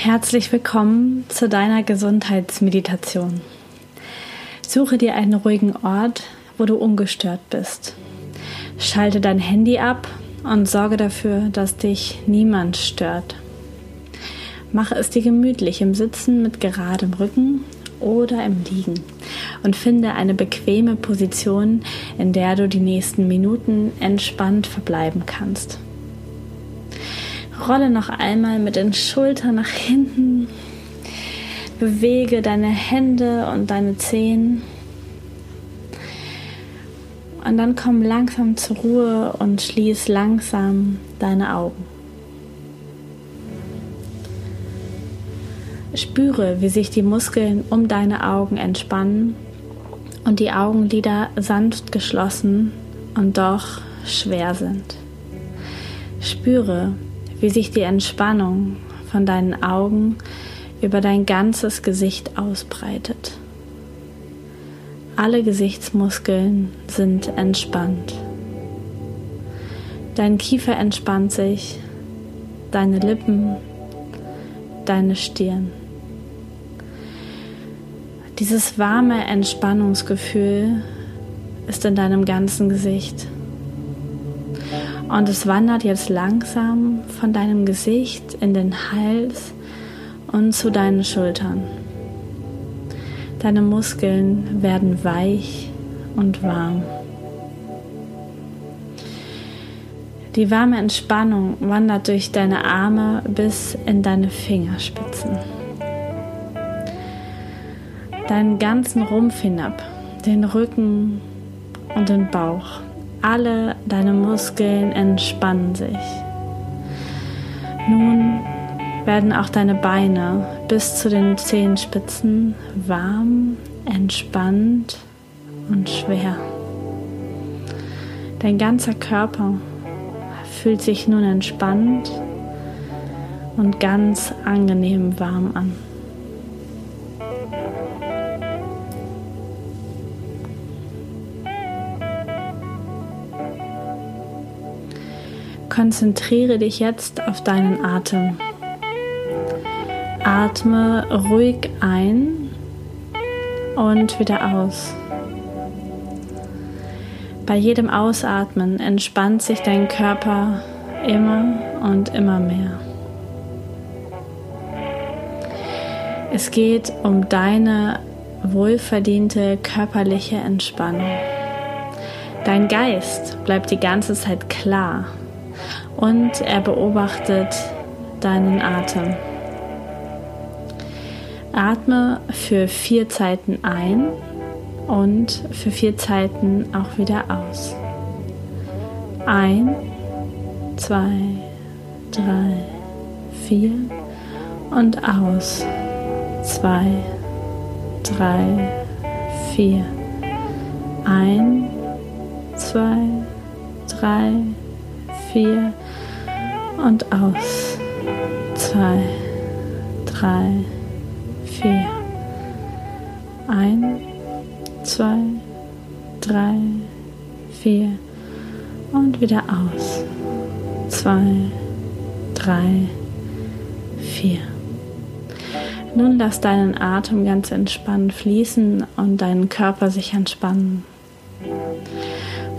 Herzlich willkommen zu deiner Gesundheitsmeditation. Suche dir einen ruhigen Ort, wo du ungestört bist. Schalte dein Handy ab und sorge dafür, dass dich niemand stört. Mache es dir gemütlich im Sitzen mit geradem Rücken oder im Liegen und finde eine bequeme Position, in der du die nächsten Minuten entspannt verbleiben kannst. Rolle noch einmal mit den Schultern nach hinten. Bewege deine Hände und deine Zehen. Und dann komm langsam zur Ruhe und schließ langsam deine Augen. Spüre, wie sich die Muskeln um deine Augen entspannen und die Augenlider sanft geschlossen und doch schwer sind. Spüre, wie sich die Entspannung von deinen Augen über dein ganzes Gesicht ausbreitet. Alle Gesichtsmuskeln sind entspannt. Dein Kiefer entspannt sich, deine Lippen, deine Stirn. Dieses warme Entspannungsgefühl ist in deinem ganzen Gesicht. Und es wandert jetzt langsam von deinem Gesicht in den Hals und zu deinen Schultern. Deine Muskeln werden weich und warm. Die warme Entspannung wandert durch deine Arme bis in deine Fingerspitzen. Deinen ganzen Rumpf hinab, den Rücken und den Bauch. Alle deine Muskeln entspannen sich. Nun werden auch deine Beine bis zu den Zehenspitzen warm, entspannt und schwer. Dein ganzer Körper fühlt sich nun entspannt und ganz angenehm warm an. Konzentriere dich jetzt auf deinen Atem. Atme ruhig ein und wieder aus. Bei jedem Ausatmen entspannt sich dein Körper immer und immer mehr. Es geht um deine wohlverdiente körperliche Entspannung. Dein Geist bleibt die ganze Zeit klar und er beobachtet deinen Atem. Atme für vier Zeiten ein und für vier Zeiten auch wieder aus. Ein, zwei, drei, vier und aus. Zwei, drei, vier. Ein, zwei, drei, vier und aus. Zwei, drei, vier. Ein, zwei, drei, vier und wieder aus. Zwei, drei, vier. Nun lass deinen Atem ganz entspannt fließen und deinen Körper sich entspannen.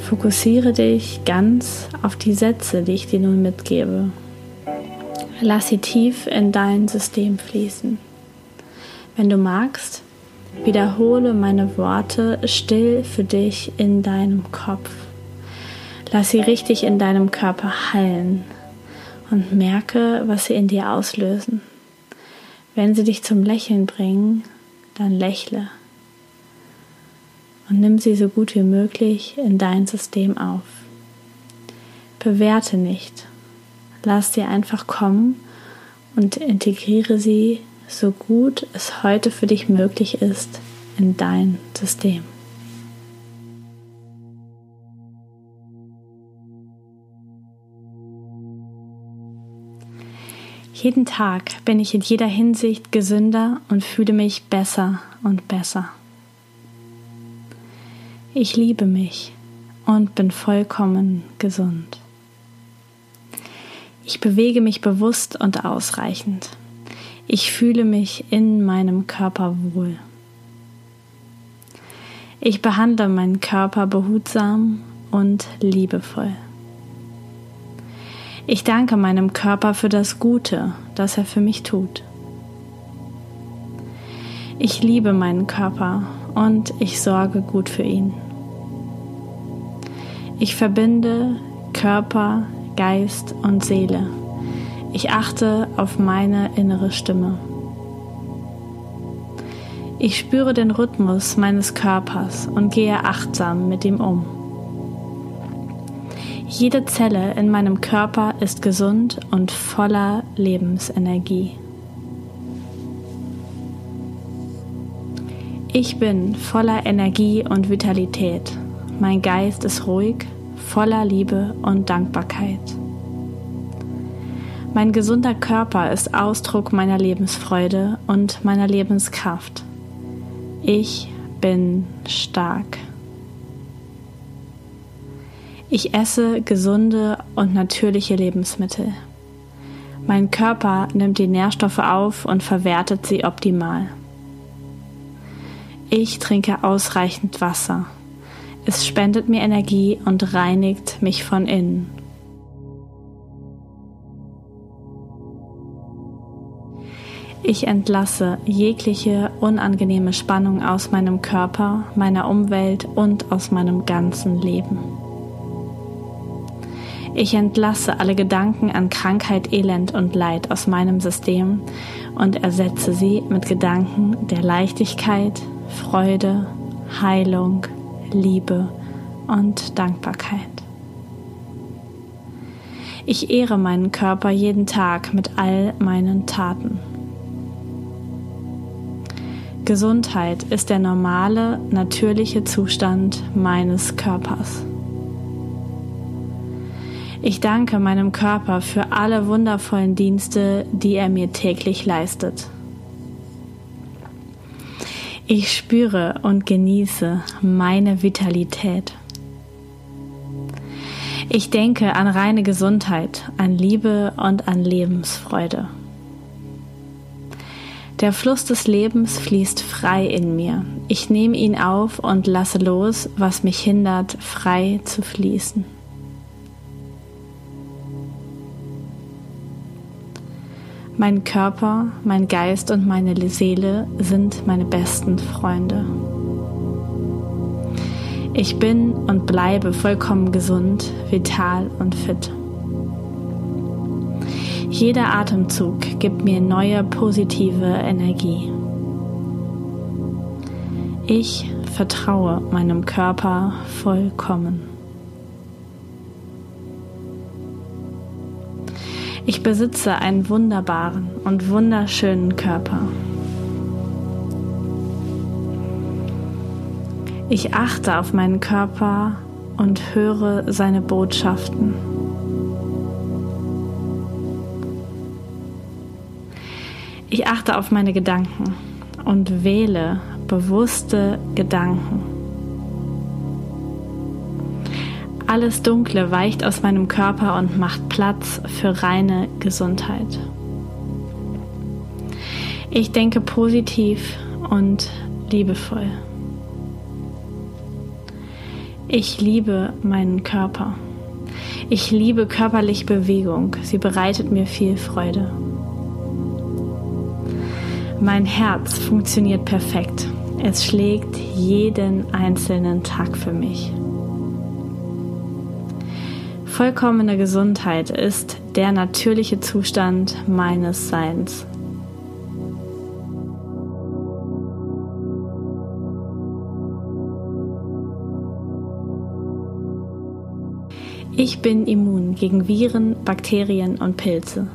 Fokussiere dich ganz auf die Sätze, die ich dir nun mitgebe. Lass sie tief in dein System fließen. Wenn du magst, wiederhole meine Worte still für dich in deinem Kopf. Lass sie richtig in deinem Körper hallen und merke, was sie in dir auslösen. Wenn sie dich zum Lächeln bringen, dann lächle und nimm sie so gut wie möglich in dein System auf. Bewerte nicht, lass sie einfach kommen und integriere sie so gut es heute für dich möglich ist in dein System. Jeden Tag bin ich in jeder Hinsicht gesünder und fühle mich besser und besser. Ich liebe mich und bin vollkommen gesund. Ich bewege mich bewusst und ausreichend. Ich fühle mich in meinem Körper wohl. Ich behandle meinen Körper behutsam und liebevoll. Ich danke meinem Körper für das Gute, das er für mich tut. Ich liebe meinen Körper und ich sorge gut für ihn. Ich verbinde Körper, Geist und Seele. Ich achte auf meine innere Stimme. Ich spüre den Rhythmus meines Körpers und gehe achtsam mit ihm um. Jede Zelle in meinem Körper ist gesund und voller Lebensenergie. Ich bin voller Energie und Vitalität. Mein Geist ist ruhig, voller Liebe und Dankbarkeit. Mein gesunder Körper ist Ausdruck meiner Lebensfreude und meiner Lebenskraft. Ich bin stark. Ich esse gesunde und natürliche Lebensmittel. Mein Körper nimmt die Nährstoffe auf und verwertet sie optimal. Ich trinke ausreichend Wasser. Es spendet mir Energie und reinigt mich von innen. Ich entlasse jegliche unangenehme Spannung aus meinem Körper, meiner Umwelt und aus meinem ganzen Leben. Ich entlasse alle Gedanken an Krankheit, Elend und Leid aus meinem System und ersetze sie mit Gedanken der Leichtigkeit, Freude, Heilung, Liebe und Dankbarkeit. Ich ehre meinen Körper jeden Tag mit all meinen Taten. Gesundheit ist der normale, natürliche Zustand meines Körpers. Ich danke meinem Körper für alle wundervollen Dienste, die er mir täglich leistet. Ich spüre und genieße meine Vitalität. Ich denke an reine Gesundheit, an Liebe und an Lebensfreude. Der Fluss des Lebens fließt frei in mir. Ich nehme ihn auf und lasse los, was mich hindert, frei zu fließen. Mein Körper, mein Geist und meine Seele sind meine besten Freunde. Ich bin und bleibe vollkommen gesund, vital und fit. Jeder Atemzug gibt mir neue positive Energie. Ich vertraue meinem Körper vollkommen. Ich besitze einen wunderbaren und wunderschönen Körper. Ich achte auf meinen Körper und höre seine Botschaften. Ich achte auf meine Gedanken und wähle bewusste Gedanken. Alles Dunkle weicht aus meinem Körper und macht Platz für reine Gesundheit. Ich denke positiv und liebevoll. Ich liebe meinen Körper. Ich liebe körperliche Bewegung. Sie bereitet mir viel Freude. Mein Herz funktioniert perfekt. Es schlägt jeden einzelnen Tag für mich. Vollkommene Gesundheit ist der natürliche Zustand meines Seins. Ich bin immun gegen Viren, Bakterien und Pilze.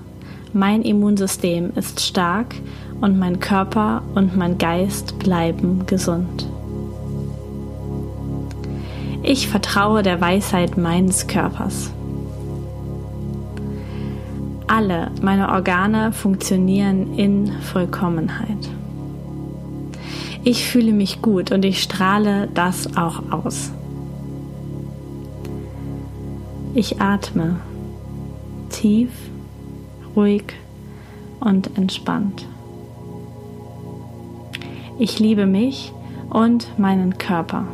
Mein Immunsystem ist stark und mein Körper und mein Geist bleiben gesund. Ich vertraue der Weisheit meines Körpers. Alle meine Organe funktionieren in Vollkommenheit. Ich fühle mich gut und ich strahle das auch aus. Ich atme tief, ruhig und entspannt. Ich liebe mich und meinen Körper.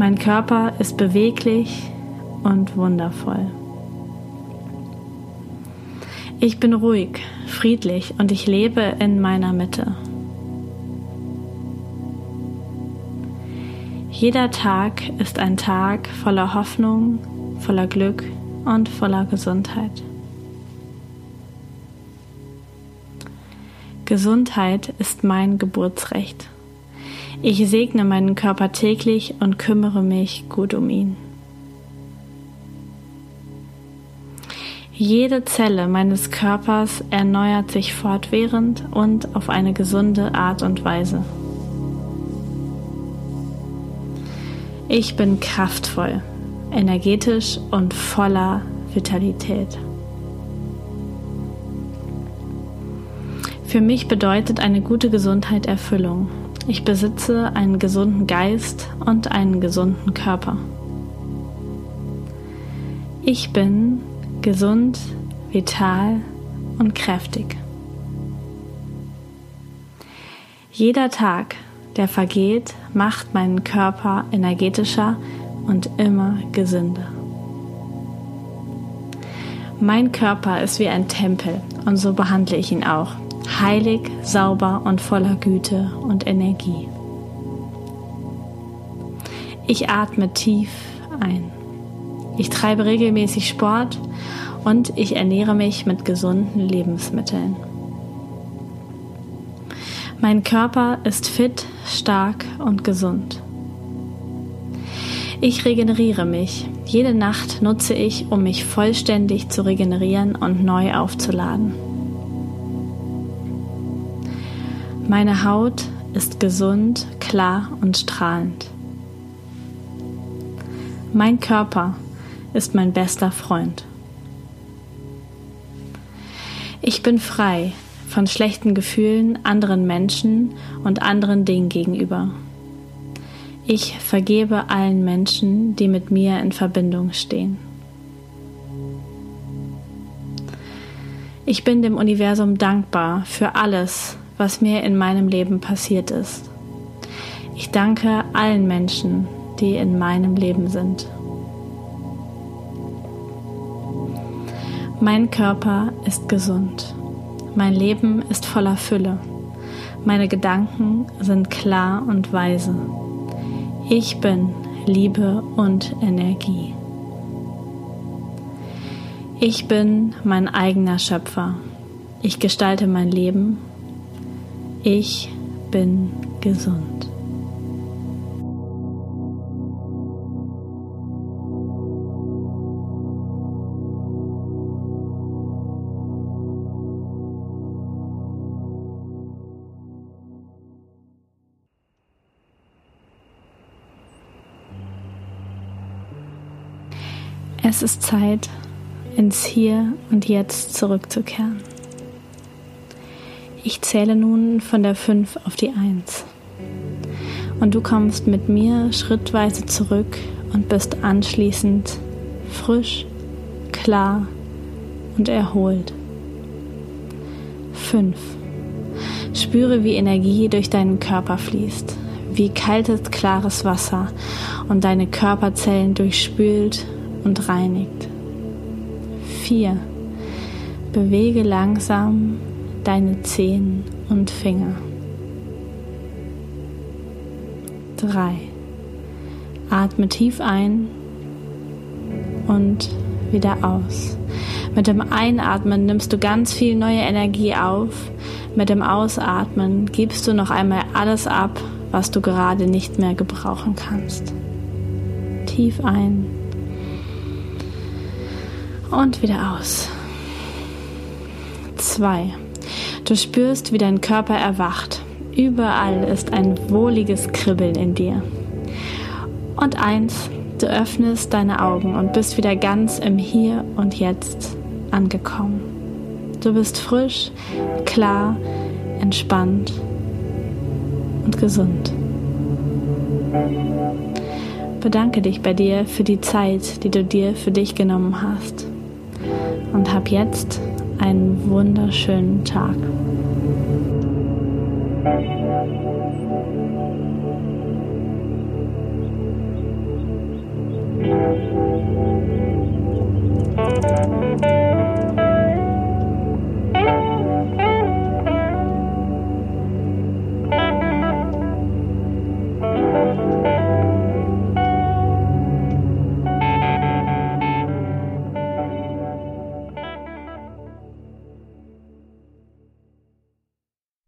Mein Körper ist beweglich und wundervoll. Ich bin ruhig, friedlich und ich lebe in meiner Mitte. Jeder Tag ist ein Tag voller Hoffnung, voller Glück und voller Gesundheit. Gesundheit ist mein Geburtsrecht. Ich segne meinen Körper täglich und kümmere mich gut um ihn. Jede Zelle meines Körpers erneuert sich fortwährend und auf eine gesunde Art und Weise. Ich bin kraftvoll, energetisch und voller Vitalität. Für mich bedeutet eine gute Gesundheit Erfüllung. Ich besitze einen gesunden Geist und einen gesunden Körper. Ich bin gesund, vital und kräftig. Jeder Tag, der vergeht, macht meinen Körper energetischer und immer gesünder. Mein Körper ist wie ein Tempel und so behandle ich ihn auch. Heilig, sauber und voller Güte und Energie. Ich atme tief ein. Ich treibe regelmäßig Sport und ich ernähre mich mit gesunden Lebensmitteln. Mein Körper ist fit, stark und gesund. Ich regeneriere mich. Jede Nacht nutze ich, um mich vollständig zu regenerieren und neu aufzuladen. Meine Haut ist gesund, klar und strahlend. Mein Körper ist mein bester Freund. Ich bin frei von schlechten Gefühlen anderen Menschen und anderen Dingen gegenüber. Ich vergebe allen Menschen, die mit mir in Verbindung stehen. Ich bin dem Universum dankbar für alles, was mir in meinem Leben passiert ist. Ich danke allen Menschen, die in meinem Leben sind. Mein Körper ist gesund. Mein Leben ist voller Fülle. Meine Gedanken sind klar und weise. Ich bin Liebe und Energie. Ich bin mein eigener Schöpfer. Ich gestalte mein Leben. Ich bin gesund. Es ist Zeit, ins Hier und Jetzt zurückzukehren. Ich zähle nun von der 5 auf die 1. Und du kommst mit mir schrittweise zurück und bist anschließend frisch, klar und erholt. 5. Spüre, wie Energie durch deinen Körper fließt, wie kaltes, klares Wasser und deine Körperzellen durchspült und reinigt. 4. Bewege langsam deine Zehen und Finger. 3. Atme tief ein und wieder aus. Mit dem Einatmen nimmst du ganz viel neue Energie auf. Mit dem Ausatmen gibst du noch einmal alles ab, was du gerade nicht mehr gebrauchen kannst. Tief ein und wieder aus. Zwei. Du spürst, wie dein Körper erwacht. Überall ist ein wohliges Kribbeln in dir. Und eins, du öffnest deine Augen und bist wieder ganz im Hier und Jetzt angekommen. Du bist frisch, klar, entspannt und gesund. Bedanke dich bei dir für die Zeit, die du dir für dich genommen hast und hab jetzt einen wunderschönen Tag.